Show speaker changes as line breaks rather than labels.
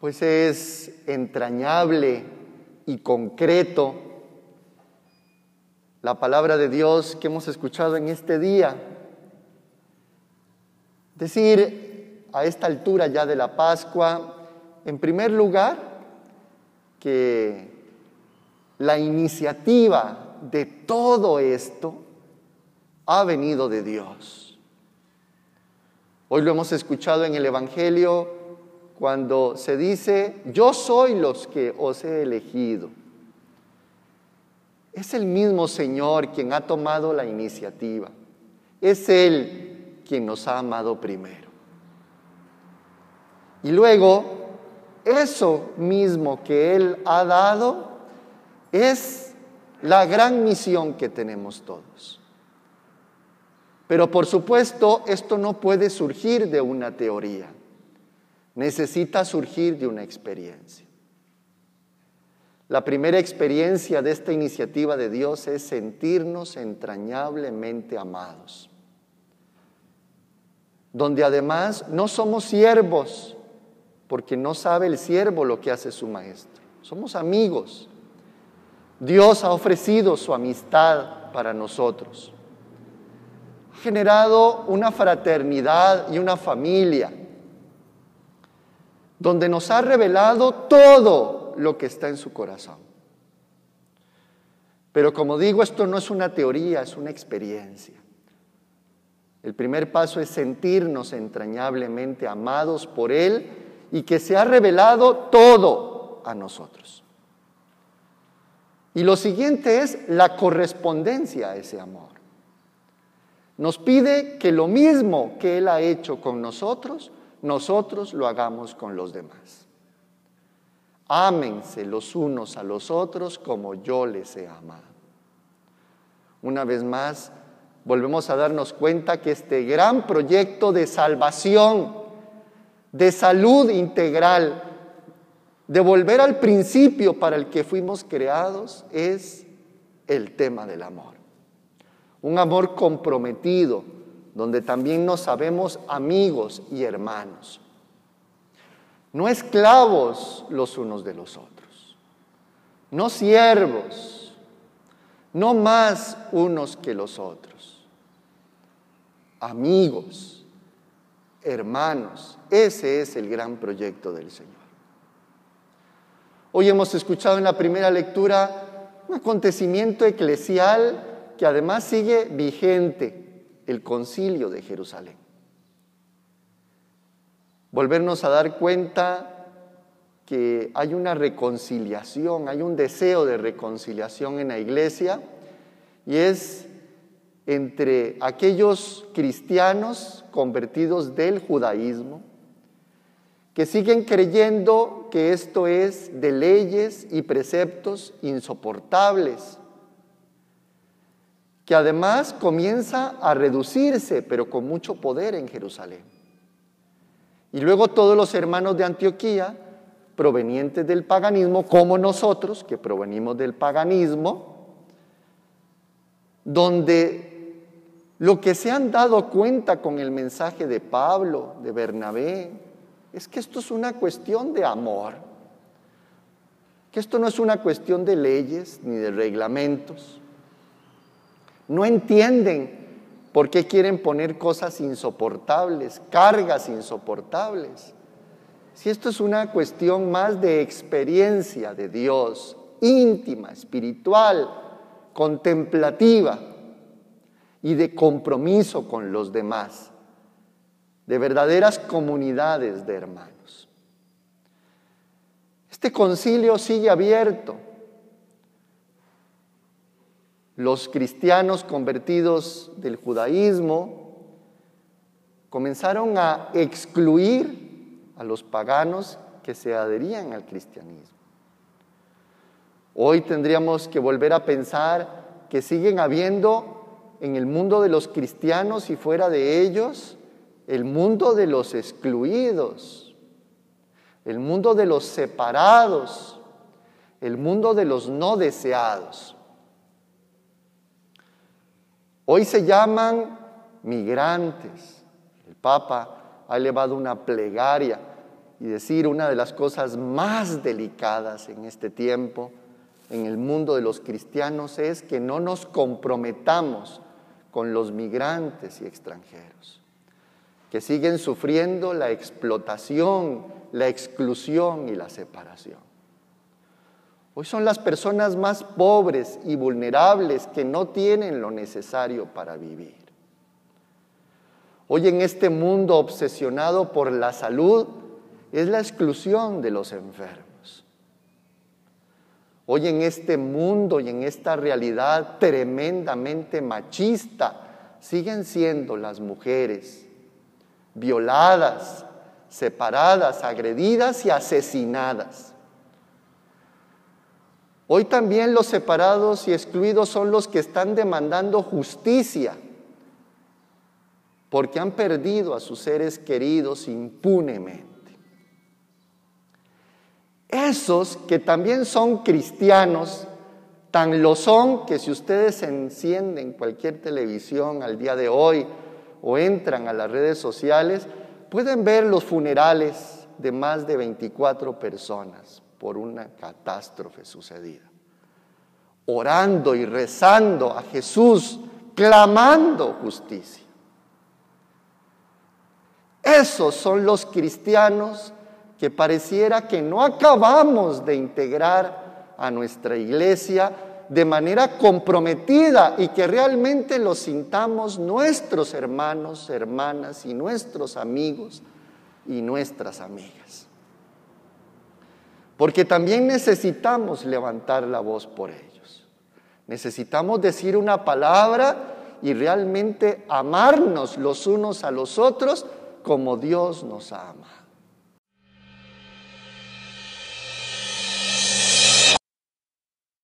pues es entrañable y concreto la palabra de Dios que hemos escuchado en este día. Decir a esta altura ya de la Pascua, en primer lugar, que la iniciativa de todo esto ha venido de Dios. Hoy lo hemos escuchado en el Evangelio cuando se dice, yo soy los que os he elegido. Es el mismo Señor quien ha tomado la iniciativa. Es Él quien nos ha amado primero. Y luego, eso mismo que Él ha dado es la gran misión que tenemos todos. Pero por supuesto, esto no puede surgir de una teoría necesita surgir de una experiencia. La primera experiencia de esta iniciativa de Dios es sentirnos entrañablemente amados, donde además no somos siervos, porque no sabe el siervo lo que hace su maestro, somos amigos. Dios ha ofrecido su amistad para nosotros, ha generado una fraternidad y una familia donde nos ha revelado todo lo que está en su corazón. Pero como digo, esto no es una teoría, es una experiencia. El primer paso es sentirnos entrañablemente amados por Él y que se ha revelado todo a nosotros. Y lo siguiente es la correspondencia a ese amor. Nos pide que lo mismo que Él ha hecho con nosotros, nosotros lo hagamos con los demás. Ámense los unos a los otros como yo les he amado. Una vez más, volvemos a darnos cuenta que este gran proyecto de salvación, de salud integral, de volver al principio para el que fuimos creados, es el tema del amor. Un amor comprometido, donde también nos sabemos amigos y hermanos. No esclavos los unos de los otros, no siervos, no más unos que los otros. Amigos, hermanos, ese es el gran proyecto del Señor. Hoy hemos escuchado en la primera lectura un acontecimiento eclesial que además sigue vigente el concilio de Jerusalén. Volvernos a dar cuenta que hay una reconciliación, hay un deseo de reconciliación en la iglesia y es entre aquellos cristianos convertidos del judaísmo que siguen creyendo que esto es de leyes y preceptos insoportables que además comienza a reducirse, pero con mucho poder en Jerusalén. Y luego todos los hermanos de Antioquía, provenientes del paganismo, como nosotros, que provenimos del paganismo, donde lo que se han dado cuenta con el mensaje de Pablo, de Bernabé, es que esto es una cuestión de amor, que esto no es una cuestión de leyes ni de reglamentos, no entienden por qué quieren poner cosas insoportables, cargas insoportables. Si esto es una cuestión más de experiencia de Dios, íntima, espiritual, contemplativa y de compromiso con los demás, de verdaderas comunidades de hermanos. Este concilio sigue abierto los cristianos convertidos del judaísmo comenzaron a excluir a los paganos que se adherían al cristianismo. Hoy tendríamos que volver a pensar que siguen habiendo en el mundo de los cristianos y fuera de ellos el mundo de los excluidos, el mundo de los separados, el mundo de los no deseados. Hoy se llaman migrantes. El Papa ha elevado una plegaria y decir una de las cosas más delicadas en este tiempo, en el mundo de los cristianos, es que no nos comprometamos con los migrantes y extranjeros, que siguen sufriendo la explotación, la exclusión y la separación. Hoy son las personas más pobres y vulnerables que no tienen lo necesario para vivir. Hoy en este mundo obsesionado por la salud es la exclusión de los enfermos. Hoy en este mundo y en esta realidad tremendamente machista siguen siendo las mujeres violadas, separadas, agredidas y asesinadas. Hoy también los separados y excluidos son los que están demandando justicia porque han perdido a sus seres queridos impunemente. Esos que también son cristianos, tan lo son que si ustedes encienden cualquier televisión al día de hoy o entran a las redes sociales, pueden ver los funerales de más de 24 personas por una catástrofe sucedida. Orando y rezando a Jesús, clamando justicia. Esos son los cristianos que pareciera que no acabamos de integrar a nuestra iglesia de manera comprometida y que realmente los sintamos nuestros hermanos, hermanas y nuestros amigos y nuestras amigas. Porque también necesitamos levantar la voz por ellos. Necesitamos decir una palabra y realmente amarnos los unos a los otros como Dios nos ama.